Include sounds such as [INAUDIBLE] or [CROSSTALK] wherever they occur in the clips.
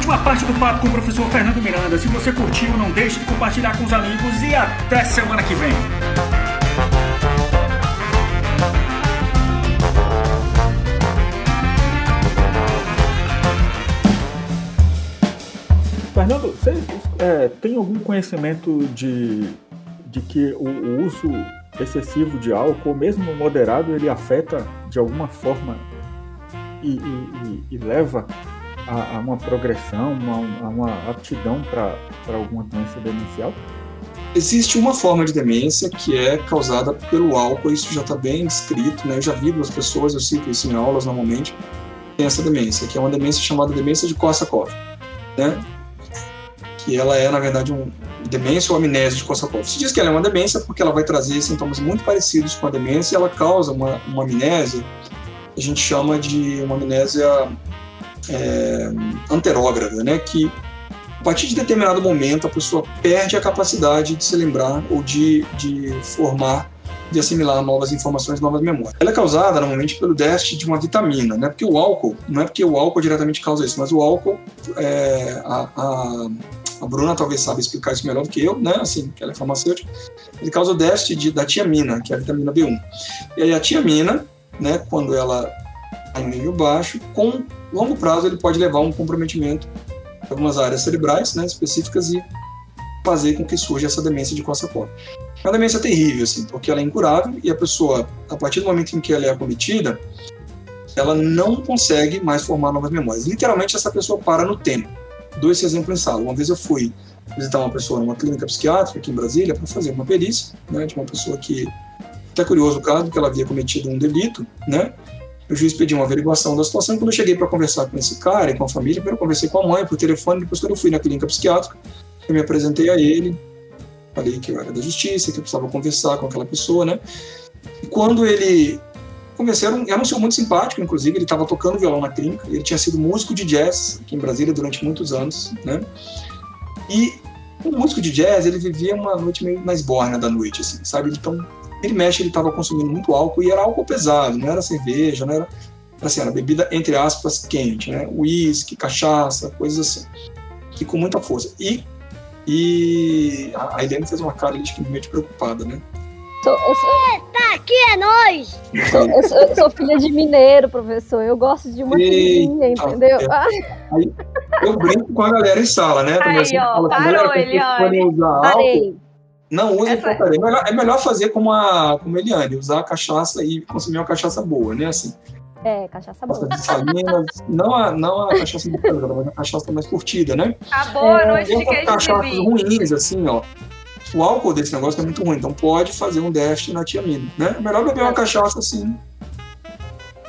última parte do papo com o professor Fernando Miranda. Se você curtiu, não deixe de compartilhar com os amigos e até semana que vem. Fernando, você é, tem algum conhecimento de, de que o, o uso excessivo de álcool, mesmo moderado, ele afeta de alguma forma e, e, e leva a, a, uma progressão, uma, a uma aptidão para alguma doença demencial? Existe uma forma de demência que é causada pelo álcool, isso já está bem descrito, né? eu já vi duas pessoas, eu cito isso em aulas normalmente, tem essa demência, que é uma demência chamada demência de Korsakoff. Né? que ela é, na verdade, um demência ou amnésia de Korsakoff. Se diz que ela é uma demência porque ela vai trazer sintomas muito parecidos com a demência e ela causa uma, uma amnésia, a gente chama de uma amnésia é, anterógrada, né? que a partir de determinado momento a pessoa perde a capacidade de se lembrar ou de, de formar de assimilar novas informações, novas memórias. Ela é causada normalmente pelo déficit de uma vitamina, né? Porque o álcool, não é porque o álcool diretamente causa isso, mas o álcool, é, a, a, a Bruna talvez saiba explicar isso melhor do que eu, né? Assim, ela é farmacêutica. Ele causa o déficit de, da tiamina, que é a vitamina B1. E aí a tiamina, né, quando ela está em nível baixo, com longo prazo ele pode levar a um comprometimento de algumas áreas cerebrais, né, específicas e fazer com que surja essa demência de Korsakoff. É uma demência terrível, assim, porque ela é incurável e a pessoa, a partir do momento em que ela é acometida, ela não consegue mais formar novas memórias. Literalmente, essa pessoa para no tempo dou esse exemplo em sala. Uma vez eu fui visitar uma pessoa numa clínica psiquiátrica aqui em Brasília para fazer uma perícia, né, de uma pessoa que até curioso o caso, que ela havia cometido um delito, né? O juiz pediu uma averiguação da situação. Quando eu cheguei para conversar com esse cara e com a família, primeiro eu conversei com a mãe por telefone, depois quando eu fui na clínica psiquiátrica, eu me apresentei a ele, falei que eu era da justiça, que eu precisava conversar com aquela pessoa, né? E quando ele convenceram, era um senhor muito simpático, inclusive, ele estava tocando violão na clínica, ele tinha sido músico de jazz aqui em Brasília durante muitos anos, né? E o músico de jazz, ele vivia uma noite meio mais borna da noite, assim, sabe? Então, ele mexe, ele estava consumindo muito álcool e era álcool pesado, não era cerveja, não era assim, era bebida entre aspas quente, né? Uísque, cachaça, coisas assim, que com muita força. E e a Helene fez uma cara de meio preocupada, né? Sou, eu sou... Eita, aqui é nós! Sou, eu, sou, eu, sou, filha de mineiro, professor. Eu gosto de uma filhinha, entendeu? É. Aí, eu brinco com a galera em sala, né? Aí, ó, parou, Eliane. Parei. Não use Essa... porcaria. É melhor, é melhor fazer como a, como a Eliane, usar a cachaça e consumir uma cachaça boa, né? Assim. É, cachaça boa. De salinas, não, a, não a cachaça de mas a cachaça mais curtida, né? Acabou é, a noite de queijo cachaças ruins, assim, ó o álcool desse negócio é muito ruim, então pode fazer um déficit na tiamina, né? É melhor beber uma cachaça assim,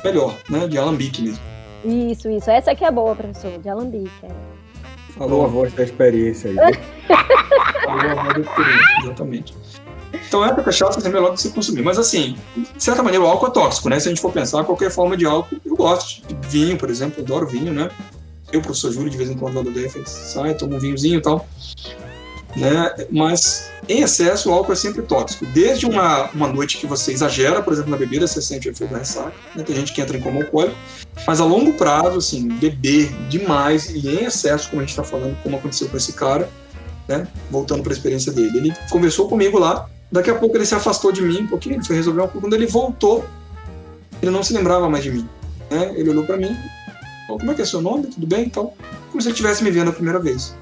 melhor, né? De alambique mesmo. Isso, isso. Essa aqui é boa, professor, de alambique. É. Falou a voz da experiência aí. [LAUGHS] Falou a voz da experiência, exatamente. Então, essa cachaça é melhor do que você consumir. Mas, assim, de certa maneira, o álcool é tóxico, né? Se a gente for pensar, qualquer forma de álcool, eu gosto. De vinho, por exemplo, eu adoro vinho, né? Eu, professor Júlio, de vez em quando, lá do DF, sai, tomo um vinhozinho e tal né? Mas em excesso o álcool é sempre tóxico. Desde uma, uma noite que você exagera, por exemplo, na bebida, você sente o efeito da ressaca. Né? Tem gente que entra em coma alcoólico, mas a longo prazo, assim, beber demais e em excesso, como a gente está falando, como aconteceu com esse cara, né? Voltando para a experiência dele, ele conversou comigo lá. Daqui a pouco ele se afastou de mim um pouquinho, ele foi resolver uma coisa. Quando ele voltou, ele não se lembrava mais de mim. Né? Ele olhou para mim, como é que é seu nome? Tudo bem? Então, como se ele estivesse me vendo a primeira vez.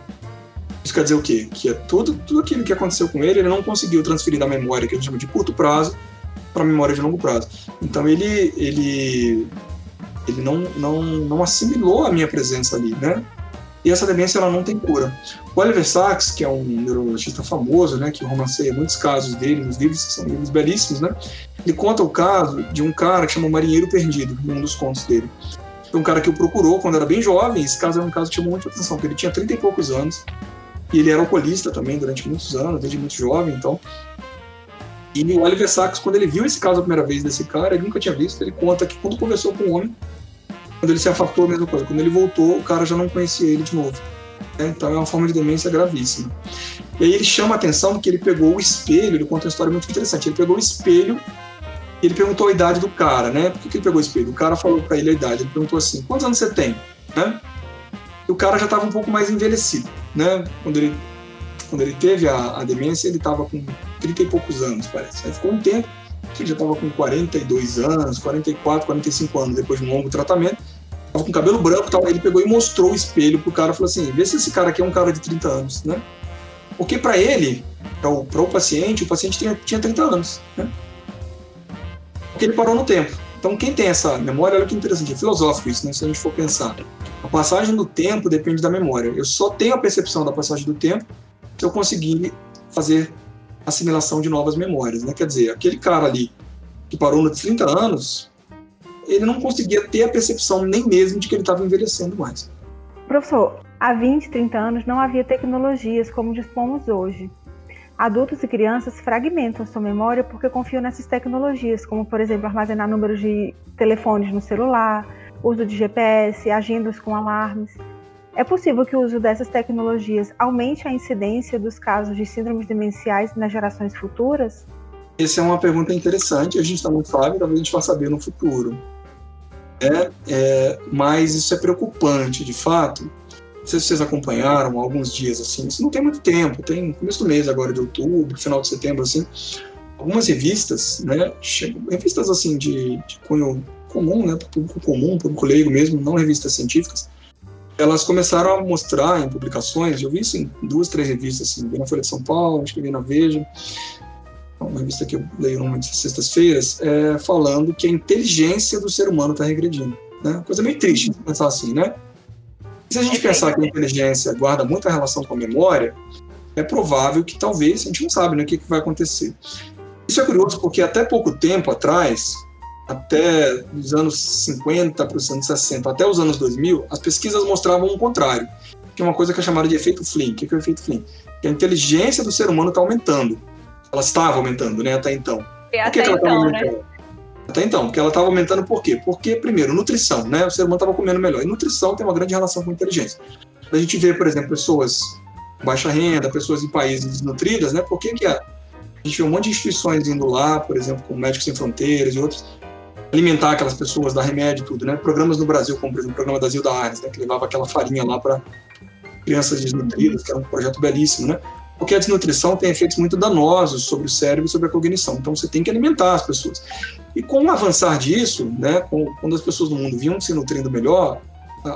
Isso quer dizer o quê? Que é tudo, tudo aquilo que aconteceu com ele, ele não conseguiu transferir da memória, que a gente chama de curto prazo, para memória de longo prazo. Então ele, ele, ele não, não, não assimilou a minha presença ali, né? E essa demência ela não tem cura. O Oliver Sacks, que é um neurologista famoso, né, que romanceia muitos casos dele nos livros, que são livros belíssimos, né? Ele conta o caso de um cara que chama Marinheiro Perdido, num dos contos dele. Foi um cara que o procurou quando era bem jovem. Esse caso é um caso que chamou muita atenção, porque ele tinha 30 e poucos anos. E ele era alcoolista também durante muitos anos, desde muito jovem, então. E o Oliver Sacks, quando ele viu esse caso a primeira vez desse cara, ele nunca tinha visto, ele conta que quando conversou com o homem, quando ele se afastou, a mesma coisa. Quando ele voltou, o cara já não conhecia ele de novo. Né? Então é uma forma de demência gravíssima. E aí ele chama a atenção porque ele pegou o espelho, ele conta uma história muito interessante. Ele pegou o espelho e ele perguntou a idade do cara, né? Por que, que ele pegou o espelho? O cara falou para ele a idade. Ele perguntou assim: quantos anos você tem? Né? E o cara já estava um pouco mais envelhecido, né? Quando ele, quando ele teve a, a demência, ele estava com 30 e poucos anos, parece. Aí ficou um tempo, ele já estava com 42 anos, 44, 45 anos, depois de um longo tratamento. Tava com cabelo branco tal. Ele pegou e mostrou o espelho pro cara e falou assim: vê se esse cara aqui é um cara de 30 anos, né? Porque para ele, para o, o paciente, o paciente tinha, tinha 30 anos, né? Porque ele parou no tempo. Então, quem tem essa memória, olha que interessante, é filosófico isso, né? Se a gente for pensar. A passagem do tempo depende da memória. Eu só tenho a percepção da passagem do tempo se eu conseguir fazer assimilação de novas memórias, né? Quer dizer, aquele cara ali que parou nos 30 anos, ele não conseguia ter a percepção nem mesmo de que ele estava envelhecendo mais. Professor, há 20, 30 anos não havia tecnologias como dispomos hoje. Adultos e crianças fragmentam sua memória porque confiam nessas tecnologias, como, por exemplo, armazenar números de telefones no celular, uso de GPS, agendas com alarmes. É possível que o uso dessas tecnologias aumente a incidência dos casos de síndromes demenciais nas gerações futuras? Essa é uma pergunta interessante, a gente está muito falando, talvez a gente vá saber no futuro. É, é, mas isso é preocupante, de fato. Não sei se vocês acompanharam alguns dias assim, isso não tem muito tempo, tem começo do mês agora de outubro, final de setembro, assim, algumas revistas, né, revistas assim de, de cunho comum, né, público comum, público leigo mesmo, não revistas científicas, elas começaram a mostrar em publicações, eu vi isso em duas, três revistas, assim, vi na Folha de São Paulo, acho que vi na Veja, uma revista que eu leio normalmente sextas-feiras, é, falando que a inteligência do ser humano está regredindo. Né? Coisa meio triste pensar assim, né? E se a gente é pensar que a inteligência guarda muita relação com a memória, é provável que talvez, a gente não sabe né, o que, que vai acontecer. Isso é curioso porque até pouco tempo atrás, até os anos 50 para os anos 60, até os anos 2000, as pesquisas mostravam o contrário. Que é uma coisa que é chamada de efeito Flynn. O que é o efeito Flynn? Que a inteligência do ser humano está aumentando ela estava aumentando, né, até então. E por que, até que ela estava então, né? aumentando? Né? Até então, porque ela estava aumentando por quê? Porque, primeiro, nutrição, né? O ser humano estava comendo melhor. E nutrição tem uma grande relação com inteligência. A gente vê, por exemplo, pessoas com baixa renda, pessoas em países desnutridas, né? Por que, que a, a gente vê um monte de instituições indo lá, por exemplo, com Médicos Sem Fronteiras e outros, alimentar aquelas pessoas, dar remédio e tudo, né? Programas no Brasil, como por exemplo o programa da Zilda Arnes, né? Que levava aquela farinha lá para crianças desnutridas, que era um projeto belíssimo, né? porque a desnutrição tem efeitos muito danosos sobre o cérebro e sobre a cognição. Então você tem que alimentar as pessoas. E com o avançar disso, né, quando as pessoas no mundo vinham se nutrindo melhor,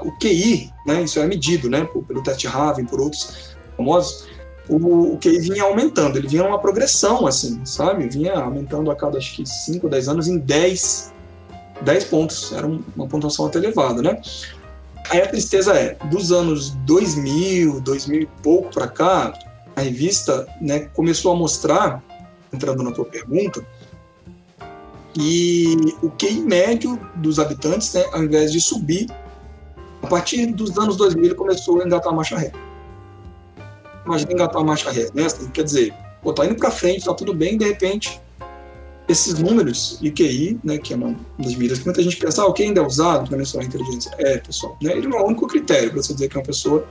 o QI, né, isso é medido né, pelo teste Raven, por outros famosos, o, o QI vinha aumentando, ele vinha uma progressão, assim, sabe? Vinha aumentando a cada, acho que, 5 ou 10 anos em 10, 10 pontos. Era uma pontuação até elevada, né? Aí a tristeza é, dos anos 2000, 2000 e pouco para cá, a revista né, começou a mostrar, entrando na tua pergunta, e o QI médio dos habitantes, né, ao invés de subir, a partir dos anos 2000 ele começou a engatar a marcha ré. Imagina engatar a marcha ré, né? Quer dizer, pô, tá indo para frente, tá tudo bem, de repente, esses números e QI, né, que é uma das medidas que muita gente pensa, ah, o que ainda é usado para mensurar a inteligência? É, pessoal, né, ele não é o único critério para você dizer que é uma pessoa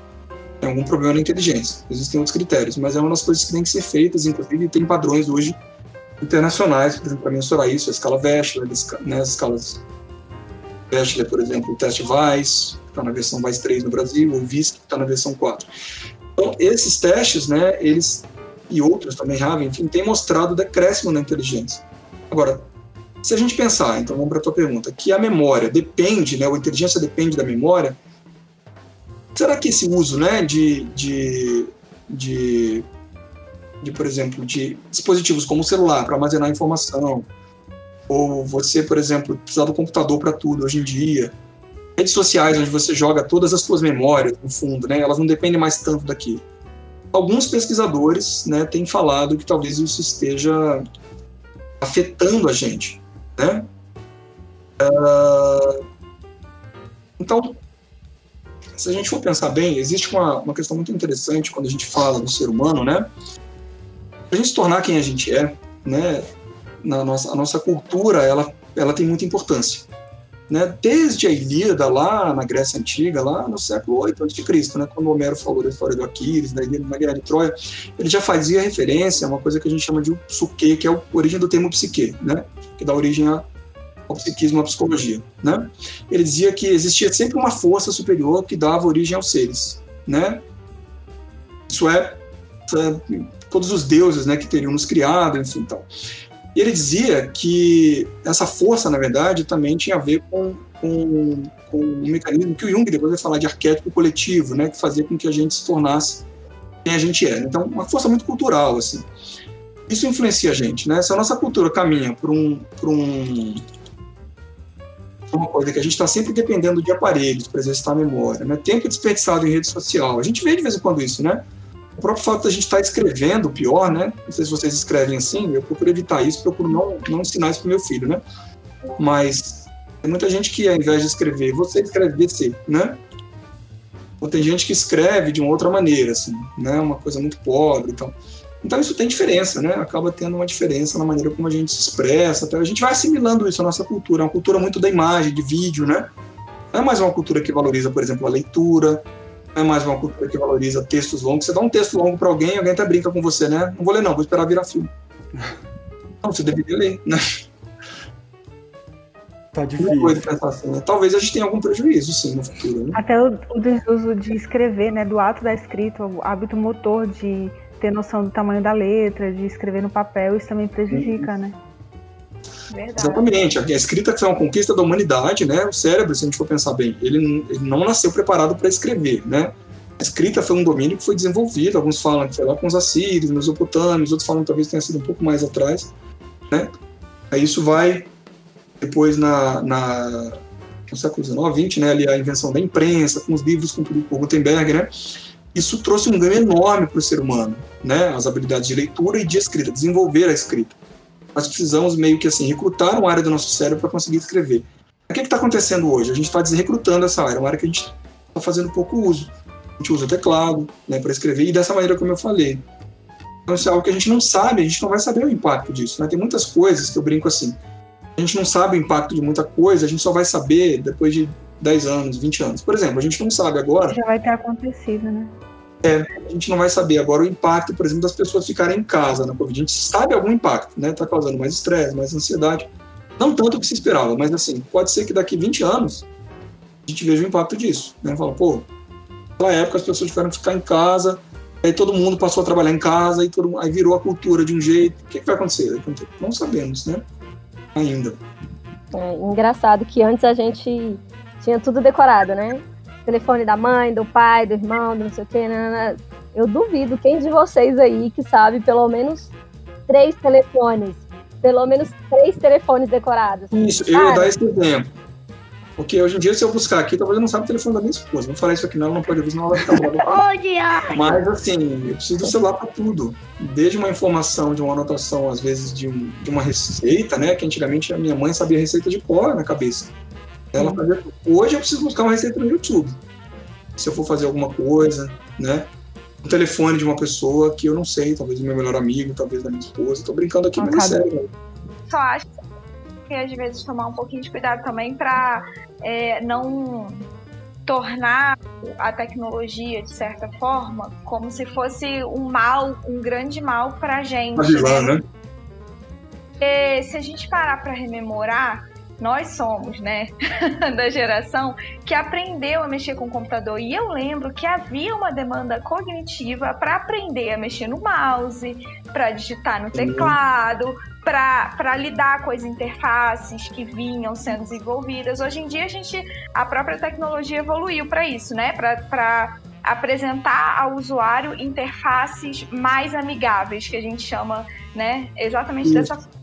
tem algum problema na inteligência. Existem outros critérios, mas é uma das coisas que tem que ser feitas, inclusive tem padrões hoje internacionais, por exemplo, para mensurar isso, a escala Wechsler, né, as escalas Wechsler, por exemplo, o teste VAIS, que está na versão VAIS 3 no Brasil, o VISC, que está na versão 4. Então, esses testes, né, eles, e outros também, Raven, enfim, têm mostrado decréscimo na inteligência. Agora, se a gente pensar, então vamos para a tua pergunta, que a memória depende, né, a inteligência depende da memória, Será que esse uso né, de, de, de, de, por exemplo, de dispositivos como o celular para armazenar informação, ou você, por exemplo, precisar do computador para tudo hoje em dia, redes sociais onde você joga todas as suas memórias no fundo, né, elas não dependem mais tanto daqui. Alguns pesquisadores né, têm falado que talvez isso esteja afetando a gente. Né? Uh, então, se a gente for pensar bem, existe uma, uma questão muito interessante quando a gente fala do ser humano, né? A gente se tornar quem a gente é, né? Na nossa, a nossa cultura, ela, ela tem muita importância. Né? Desde a Ilíada, lá na Grécia Antiga, lá no século 8 a.C., né? quando Homero falou da história do Aquiles, da Ilíada, Guerra de Troia, ele já fazia referência a uma coisa que a gente chama de psuque, que é a origem do termo psique, né? que dá origem ao ao psiquismo, à psicologia, né? Ele dizia que existia sempre uma força superior que dava origem aos seres, né? Isso é, é todos os deuses, né, que teriam nos criado, enfim, tal. E ele dizia que essa força, na verdade, também tinha a ver com, com, com um mecanismo que o Jung depois vai falar de arquétipo coletivo, né, que fazia com que a gente se tornasse quem a gente é. Então, uma força muito cultural, assim. Isso influencia a gente, né? Se a nossa cultura caminha por um, por um uma coisa que a gente está sempre dependendo de aparelhos para exercitar a memória, né? Tempo desperdiçado em rede social. A gente vê de vez em quando isso, né? O próprio fato da gente estar tá escrevendo, pior, né? Não sei se vocês escrevem assim, eu procuro evitar isso, procuro não, não ensinar isso para meu filho, né? Mas tem muita gente que, ao invés de escrever, você escreve DC, né? Ou tem gente que escreve de uma outra maneira, assim, né? Uma coisa muito pobre e tal. Então isso tem diferença, né? Acaba tendo uma diferença na maneira como a gente se expressa. Até a gente vai assimilando isso à nossa cultura. É uma cultura muito da imagem, de vídeo, né? Não é mais uma cultura que valoriza, por exemplo, a leitura. Não é mais uma cultura que valoriza textos longos. Você dá um texto longo para alguém, alguém até brinca com você, né? Não vou ler não, vou esperar virar filme. [LAUGHS] Não, você deveria ler, né? Tá difícil. Assim, né? Talvez a gente tenha algum prejuízo, sim, no futuro. Né? Até o, o desuso de escrever, né? Do ato da escrita, o hábito motor de ter noção do tamanho da letra, de escrever no papel, isso também prejudica, uhum. né? Verdade. Exatamente. A escrita foi uma conquista da humanidade, né? O cérebro, se a gente for pensar bem, ele, ele não nasceu preparado para escrever, né? A escrita foi um domínio que foi desenvolvido. Alguns falam que foi lá com os assírios, mesopotâmios, outros falam que talvez tenha sido um pouco mais atrás, né? Aí isso vai depois na, na no século XIX, XX, né? Ali a invenção da imprensa, com os livros com o Gutenberg, né? isso trouxe um ganho enorme para o ser humano, né? As habilidades de leitura e de escrita, desenvolver a escrita. Nós precisamos meio que assim recrutar uma área do nosso cérebro para conseguir escrever. O que está acontecendo hoje? A gente está desrecrutando essa área, uma área que a gente está fazendo pouco uso. A gente usa teclado né, para escrever e dessa maneira como eu falei. Então isso é algo que a gente não sabe, a gente não vai saber o impacto disso. Né? Tem muitas coisas que eu brinco assim. A gente não sabe o impacto de muita coisa, a gente só vai saber depois de 10 anos, 20 anos. Por exemplo, a gente não sabe agora. Já vai ter acontecido, né? É, a gente não vai saber agora o impacto, por exemplo, das pessoas ficarem em casa na Covid. A gente sabe algum impacto, né? Está causando mais estresse, mais ansiedade. Não tanto o que se esperava, mas assim, pode ser que daqui 20 anos a gente veja o impacto disso. Né? Fala, pô, naquela época as pessoas tiveram que ficar em casa, aí todo mundo passou a trabalhar em casa, aí, todo, aí virou a cultura de um jeito. O que, que vai acontecer? Não sabemos, né? Ainda. É engraçado que antes a gente tinha tudo decorado, né? Telefone da mãe, do pai, do irmão, do não sei o quê. Né, né, né? Eu duvido quem de vocês aí que sabe pelo menos três telefones. Pelo menos três telefones decorados. Isso, eu ia dar esse exemplo. Porque hoje em dia, se eu buscar aqui, talvez eu não saiba o telefone da minha esposa. Vou falar isso aqui, não, ela não pode ouvir, senão ela vai ficar [LAUGHS] Mas, assim, eu preciso do celular para tudo. Desde uma informação, de uma anotação, às vezes, de, um, de uma receita, né? Que antigamente a minha mãe sabia receita de cor na cabeça. Ela fazia... Hoje eu preciso buscar uma receita no YouTube. Se eu for fazer alguma coisa, né? O telefone de uma pessoa que eu não sei, talvez do meu melhor amigo, talvez da minha esposa. Tô brincando aqui, mas é sério. Só acho que às vezes tomar um pouquinho de cuidado também para é, não tornar a tecnologia, de certa forma, como se fosse um mal, um grande mal para a gente. Vilã, né? né? E, se a gente parar para rememorar, nós somos, né, [LAUGHS] da geração que aprendeu a mexer com o computador. E eu lembro que havia uma demanda cognitiva para aprender a mexer no mouse, para digitar no teclado, para lidar com as interfaces que vinham sendo desenvolvidas. Hoje em dia a gente a própria tecnologia evoluiu para isso, né? Para apresentar ao usuário interfaces mais amigáveis, que a gente chama, né? Exatamente isso. dessa forma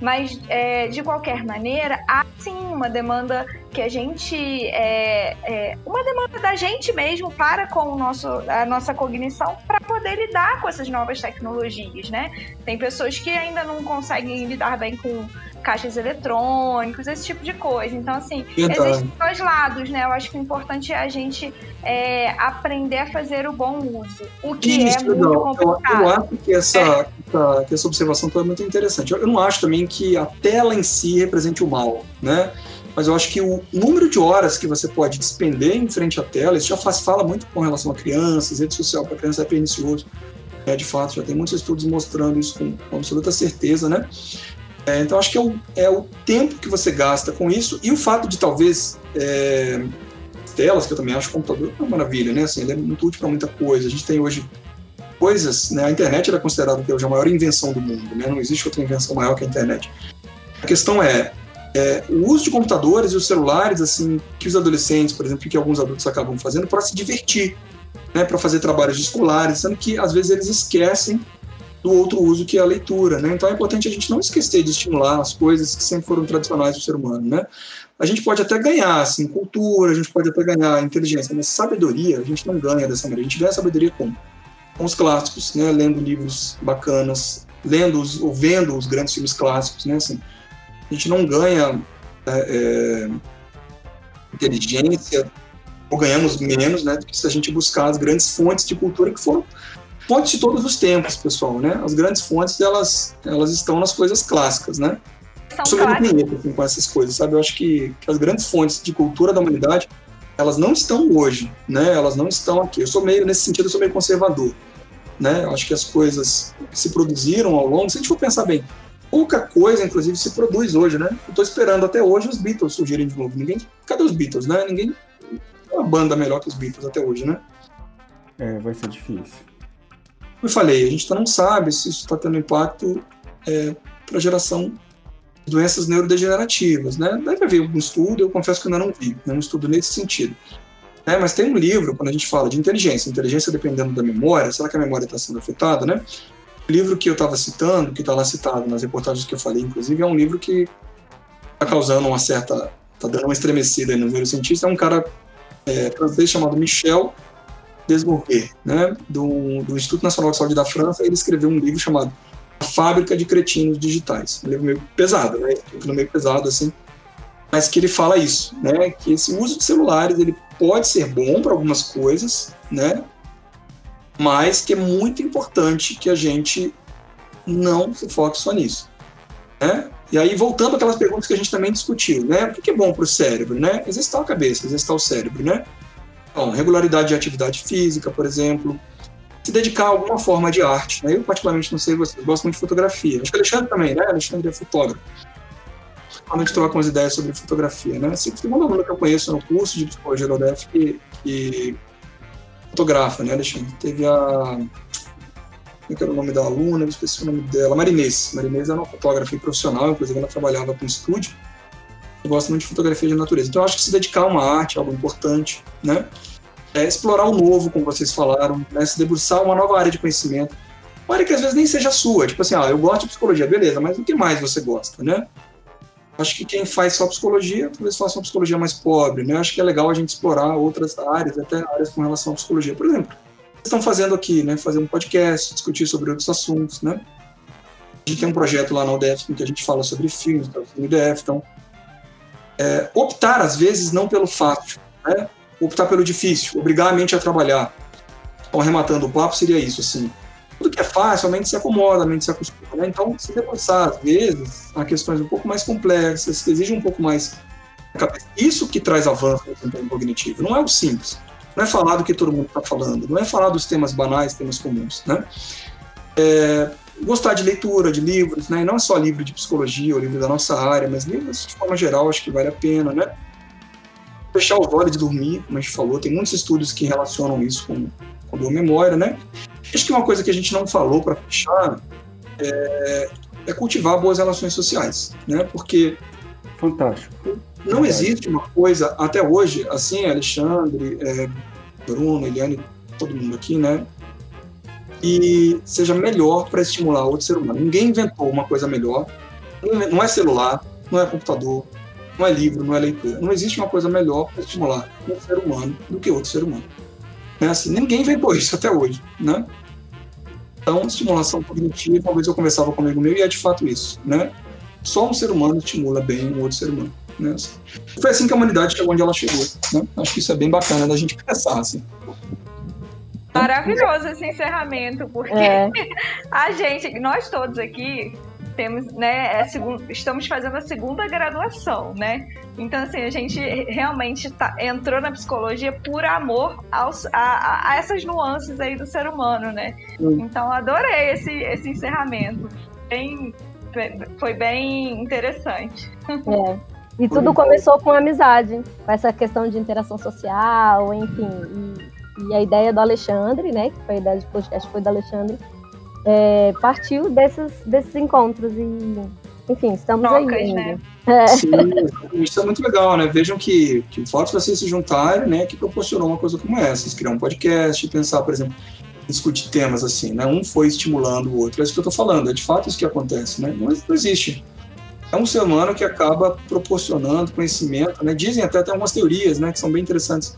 mas, é, de qualquer maneira, há sim uma demanda que a gente. É, é, uma demanda da gente mesmo para com o nosso, a nossa cognição para poder lidar com essas novas tecnologias, né? Tem pessoas que ainda não conseguem lidar bem com caixas eletrônicos, esse tipo de coisa. Então, assim, então. existem dois lados, né? Eu acho que o importante é a gente é, aprender a fazer o bom uso, o que é Isso, é muito não. complicado. Eu, eu acho que essa, é. Essa, que essa observação é muito interessante. Eu, eu não acho também que a tela em si represente o mal, né? mas eu acho que o número de horas que você pode despender em frente à tela, isso já faz, fala muito com relação a crianças, rede social para criança é pernicioso, é, de fato, já tem muitos estudos mostrando isso com, com absoluta certeza, né? É, então, acho que é o, é o, tempo que você gasta com isso e o fato de talvez é, telas, que eu também acho computador uma maravilha, né? Assim, ele é muito útil para muita coisa. A gente tem hoje coisas, né? A internet era considerada hoje a maior invenção do mundo, né? Não existe outra invenção maior que a internet. A questão é, é, o uso de computadores e os celulares, assim, que os adolescentes, por exemplo, que alguns adultos acabam fazendo para se divertir, né, para fazer trabalhos escolares, sendo que às vezes eles esquecem do outro uso que é a leitura, né? Então é importante a gente não esquecer de estimular as coisas que sempre foram tradicionais do ser humano, né? A gente pode até ganhar, assim, cultura, a gente pode até ganhar inteligência, mas sabedoria a gente não ganha dessa maneira. A gente ganha sabedoria como? Com os clássicos, né? Lendo livros bacanas, lendo os, ou vendo os grandes filmes clássicos, né? Assim, a gente não ganha é, é, inteligência ou ganhamos menos, né? Do que se a gente buscar as grandes fontes de cultura que foram fontes de todos os tempos, pessoal, né? As grandes fontes, elas, elas estão nas coisas clássicas, né? São Sou meio bonito, assim, com essas coisas, sabe? Eu acho que, que, as grandes fontes de cultura da humanidade, elas não estão hoje, né? Elas não estão aqui. Eu sou meio, nesse sentido, eu sou meio conservador, né? Eu acho que as coisas que se produziram ao longo, se a gente for pensar bem, pouca coisa, inclusive, se produz hoje, né? Eu tô esperando até hoje os Beatles surgirem de novo. Ninguém, cadê os Beatles, né? Ninguém, uma banda melhor que os Beatles até hoje, né? É, vai ser difícil eu falei, a gente não sabe se isso está tendo impacto é, para a geração de doenças neurodegenerativas, né? Deve haver algum estudo, eu confesso que ainda não vi, nenhum estudo nesse sentido. É, mas tem um livro, quando a gente fala de inteligência, inteligência dependendo da memória, será que a memória está sendo afetada, né? O livro que eu estava citando, que está lá citado nas reportagens que eu falei, inclusive, é um livro que está causando uma certa. está dando uma estremecida no neurocientista. É um cara é, francês chamado Michel Desbourguet, né, do, do, Instituto Nacional de Saúde da França, ele escreveu um livro chamado A Fábrica de Cretinos Digitais. Um livro meio pesado, né, um livro meio pesado, assim, mas que ele fala isso, né, que esse uso de celulares, ele pode ser bom para algumas coisas, né, mas que é muito importante que a gente não se foque só nisso, né? E aí, voltando àquelas perguntas que a gente também discutiu, né? O que é bom para o cérebro, né? Exercitar a cabeça, exercitar o cérebro, né? Então, regularidade de atividade física, por exemplo, se dedicar a alguma forma de arte. Né? Eu, particularmente, não sei vocês, gosto muito de fotografia. Acho que o Alexandre também, né? Alexandre é fotógrafo. Quando a gente troca umas ideias sobre fotografia, né? Assim, tem uma aluna que eu conheço no curso de psicologia da UDF que, que fotografa, né, Alexandre? Teve a. Como é era o nome da aluna? Eu esqueci o nome dela. Marinês. Marinês era uma fotógrafa profissional, inclusive ela trabalhava com estúdio eu gosto muito de fotografia de natureza. Então, eu acho que se dedicar a uma arte é algo importante, né? É explorar o novo, como vocês falaram, né? se debruçar uma nova área de conhecimento. Uma área que às vezes nem seja sua, tipo assim, ah, eu gosto de psicologia, beleza, mas o que mais você gosta, né? Acho que quem faz só psicologia, talvez faça uma psicologia mais pobre, né? Acho que é legal a gente explorar outras áreas, até áreas com relação à psicologia. Por exemplo, vocês estão fazendo aqui, né? Fazer um podcast, discutir sobre outros assuntos, né? A gente tem um projeto lá na UDF em que a gente fala sobre filmes, tá? no UDF, então é, optar, às vezes, não pelo fácil, né? optar pelo difícil, obrigar a mente a trabalhar. Então, arrematando o papo, seria isso, assim. Tudo que é fácil, a mente se acomoda, a mente se acostuma. Né? Então, se debruçar, às vezes, a questões um pouco mais complexas, que exigem um pouco mais isso que traz avanço no desempenho cognitivo. Não é o simples. Não é falar do que todo mundo está falando. Não é falar dos temas banais, temas comuns. Né? É, gostar de leitura, de livros, né? E não só livro de psicologia ou livro da nossa área, mas livros de forma geral, acho que vale a pena, né? Fechar os olhos de dormir, como a gente falou, tem muitos estudos que relacionam isso com, com boa memória, né? Acho que uma coisa que a gente não falou para fechar é, é, cultivar boas relações sociais, né? Porque fantástico. Não existe uma coisa até hoje, assim, Alexandre, é, Bruno, Eliane, todo mundo aqui, né? e seja melhor para estimular outro ser humano. Ninguém inventou uma coisa melhor. Não é celular, não é computador, não é livro, não é leitura. Não existe uma coisa melhor para estimular um ser humano do que outro ser humano. Né? Assim, ninguém inventou isso até hoje, né? Então, estimulação cognitiva, uma vez eu conversava comigo meu e é de fato isso, né? Só um ser humano estimula bem um outro ser humano. Né? Foi assim que a humanidade chegou onde ela chegou. Né? Acho que isso é bem bacana da gente pensar, assim. Maravilhoso esse encerramento, porque é. [LAUGHS] a gente, nós todos aqui, temos, né, é estamos fazendo a segunda graduação, né? Então, assim, a gente realmente tá, entrou na psicologia por amor aos, a, a, essas nuances aí do ser humano, né? Então, adorei esse, esse encerramento. Bem, foi bem interessante. [LAUGHS] É. E tudo começou com amizade, com essa questão de interação social, enfim. E, e, a ideia do Alexandre, né, que foi a ideia de podcast foi do Alexandre, é, partiu desses, desses encontros. E, enfim, estamos Trocas, aí. Né? [LAUGHS] É. Sim, isso é muito legal, né? Vejam que, que o fato de vocês se juntarem, né, que proporcionou uma coisa como essa. Vocês criar um podcast, pensar, por exemplo, discutir temas assim, né? Um foi estimulando o outro. É isso que eu estou falando, é de fato isso que acontece, né? Não, não existe. É um ser humano que acaba proporcionando conhecimento, né? Dizem até, tem algumas teorias, né, que são bem interessantes,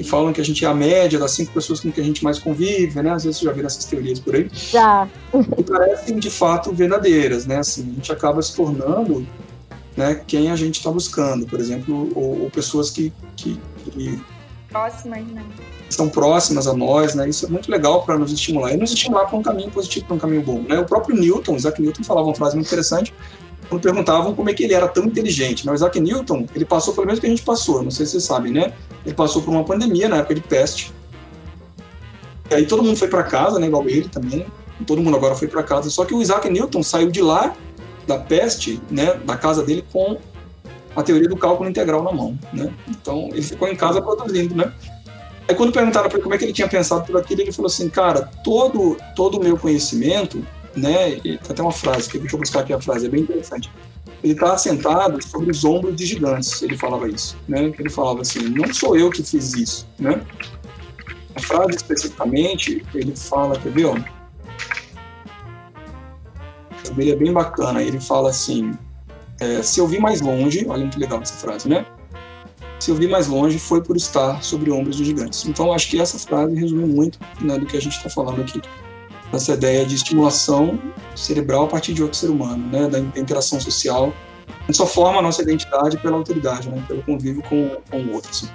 e falam que a gente é a média das cinco pessoas com que a gente mais convive, né? Às vezes você já viram essas teorias por aí. Já. E parecem, de fato, verdadeiras, né? Assim, a gente acaba se tornando né, quem a gente está buscando, por exemplo, ou, ou pessoas que, que, que... Próximas, né? estão próximas a nós, né? Isso é muito legal para nos estimular e nos estimular para um caminho positivo, para um caminho bom, né? O próprio Newton, Isaac Newton falava uma frase muito interessante quando perguntavam como é que ele era tão inteligente. Né? O Isaac Newton, ele passou pelo mesmo que a gente passou, não sei se vocês sabem, né? Ele passou por uma pandemia na época de peste. E aí todo mundo foi para casa, né? Igual ele também. Todo mundo agora foi para casa. Só que o Isaac Newton saiu de lá da peste, né? Da casa dele com a teoria do cálculo integral na mão, né? Então ele ficou em casa produzindo, né? Aí quando perguntaram para ele como é que ele tinha pensado por aquilo, ele falou assim, cara, todo todo o meu conhecimento, né? Tem até uma frase, que deixa eu buscar aqui a frase, é bem interessante. Ele está sentado sobre os ombros de gigantes, ele falava isso, né? Ele falava assim, não sou eu que fiz isso, né? A frase especificamente, ele fala, quer ver, ó? Ele é bem bacana, ele fala assim, é, se eu vi mais longe, olha que legal essa frase, né? se eu vi mais longe foi por estar sobre ombros de gigantes. Então, acho que essa frase resume muito né, do que a gente está falando aqui. Essa ideia de estimulação cerebral a partir de outro ser humano, né, da interação social. A gente só forma a nossa identidade pela autoridade, né, pelo convívio com, com o outro. Assim.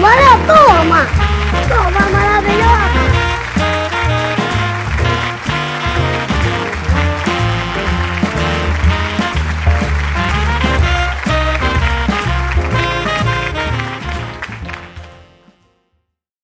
Bora, toma! Toma, maravilhosa!